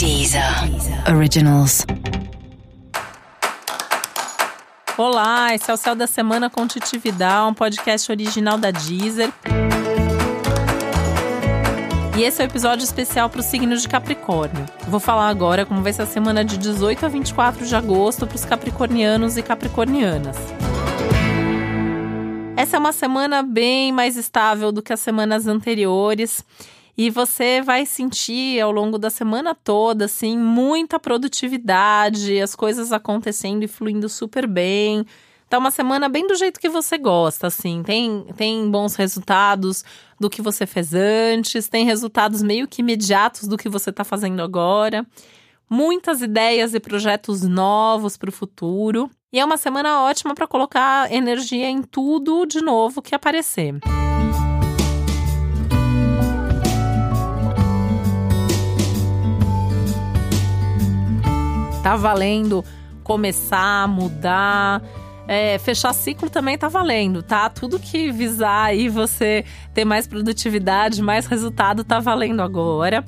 Deezer Originals. Olá, esse é o Céu da Semana com Titividade, um podcast original da Deezer. E esse é o um episódio especial para o signo de Capricórnio. Vou falar agora como vai ser a semana de 18 a 24 de agosto para os capricornianos e capricornianas. Essa é uma semana bem mais estável do que as semanas anteriores. E você vai sentir ao longo da semana toda, assim, muita produtividade, as coisas acontecendo e fluindo super bem. Tá uma semana bem do jeito que você gosta, assim. Tem, tem bons resultados do que você fez antes, tem resultados meio que imediatos do que você tá fazendo agora. Muitas ideias e projetos novos para o futuro. E é uma semana ótima para colocar energia em tudo de novo que aparecer. Tá valendo começar, mudar. É, fechar ciclo também tá valendo, tá? Tudo que visar aí você ter mais produtividade, mais resultado, tá valendo agora.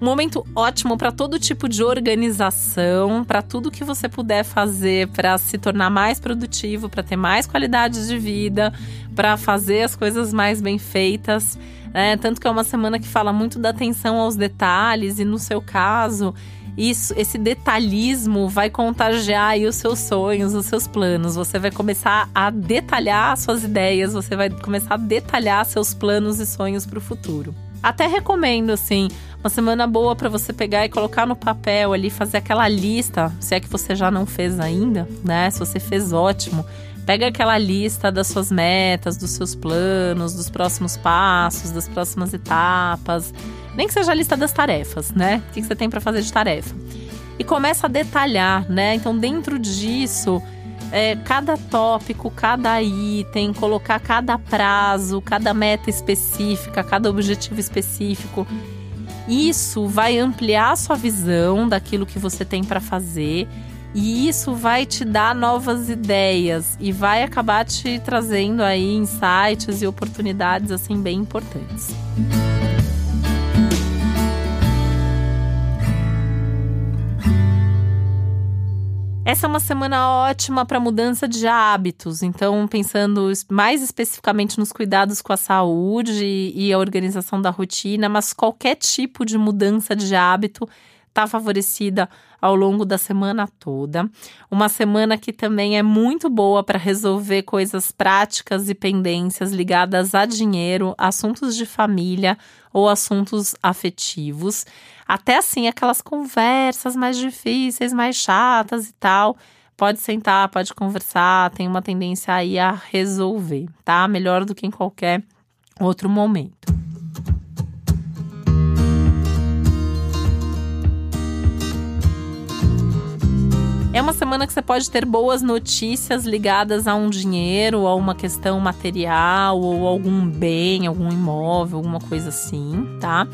Um momento ótimo para todo tipo de organização, para tudo que você puder fazer para se tornar mais produtivo, para ter mais qualidade de vida, para fazer as coisas mais bem feitas. É, tanto que é uma semana que fala muito da atenção aos detalhes, e no seu caso, isso, esse detalhismo vai contagiar os seus sonhos, os seus planos. Você vai começar a detalhar suas ideias, você vai começar a detalhar seus planos e sonhos para o futuro. Até recomendo, assim, uma semana boa para você pegar e colocar no papel ali, fazer aquela lista, se é que você já não fez ainda, né? Se você fez, ótimo. Pega aquela lista das suas metas, dos seus planos, dos próximos passos, das próximas etapas. Nem que seja a lista das tarefas, né? O que você tem para fazer de tarefa. E começa a detalhar, né? Então, dentro disso, é, cada tópico, cada item, colocar cada prazo, cada meta específica, cada objetivo específico. Isso vai ampliar a sua visão daquilo que você tem para fazer e isso vai te dar novas ideias e vai acabar te trazendo aí insights e oportunidades assim bem importantes. Essa é uma semana ótima para mudança de hábitos. Então, pensando mais especificamente nos cuidados com a saúde e a organização da rotina, mas qualquer tipo de mudança de hábito está favorecida ao longo da semana toda. Uma semana que também é muito boa para resolver coisas práticas e pendências ligadas a dinheiro, assuntos de família ou assuntos afetivos. Até assim, aquelas conversas mais difíceis, mais chatas e tal. Pode sentar, pode conversar, tem uma tendência aí a resolver, tá? Melhor do que em qualquer outro momento. É uma semana que você pode ter boas notícias ligadas a um dinheiro, a uma questão material, ou algum bem, algum imóvel, alguma coisa assim, tá?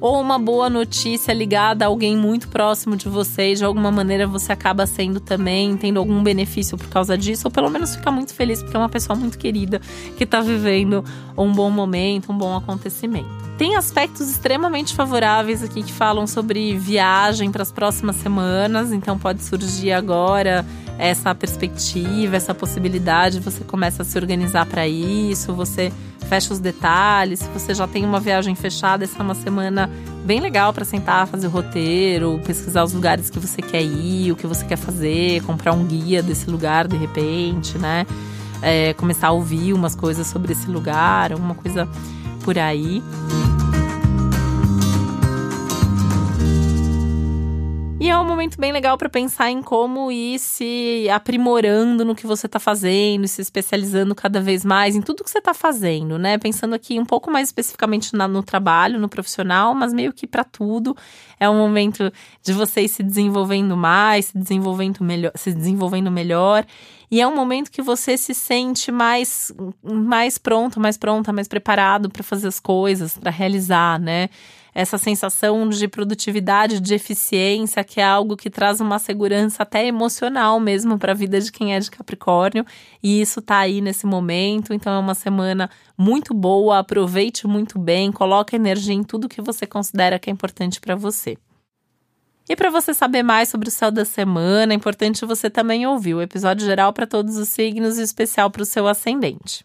Ou uma boa notícia ligada a alguém muito próximo de você e de alguma maneira você acaba sendo também, tendo algum benefício por causa disso, ou pelo menos fica muito feliz porque é uma pessoa muito querida que está vivendo um bom momento, um bom acontecimento. Tem aspectos extremamente favoráveis aqui que falam sobre viagem para as próximas semanas, então pode surgir agora essa perspectiva, essa possibilidade, você começa a se organizar para isso, você fecha os detalhes. Se você já tem uma viagem fechada, essa é uma semana bem legal para sentar, fazer o roteiro, pesquisar os lugares que você quer ir, o que você quer fazer, comprar um guia desse lugar de repente, né? É, começar a ouvir umas coisas sobre esse lugar, alguma coisa por aí. Momento bem legal para pensar em como ir se aprimorando no que você está fazendo, se especializando cada vez mais em tudo que você está fazendo, né? Pensando aqui um pouco mais especificamente na, no trabalho, no profissional, mas meio que para tudo. É um momento de você se desenvolvendo mais, se desenvolvendo melhor, se desenvolvendo melhor. E é um momento que você se sente mais, mais pronto, mais pronta, mais preparado para fazer as coisas, para realizar, né? Essa sensação de produtividade, de eficiência, que é algo que traz uma segurança até emocional mesmo para a vida de quem é de Capricórnio, e isso tá aí nesse momento, então é uma semana muito boa, aproveite muito bem, coloque energia em tudo que você considera que é importante para você. E para você saber mais sobre o céu da semana, é importante você também ouvir o episódio geral para todos os signos e especial para o seu ascendente.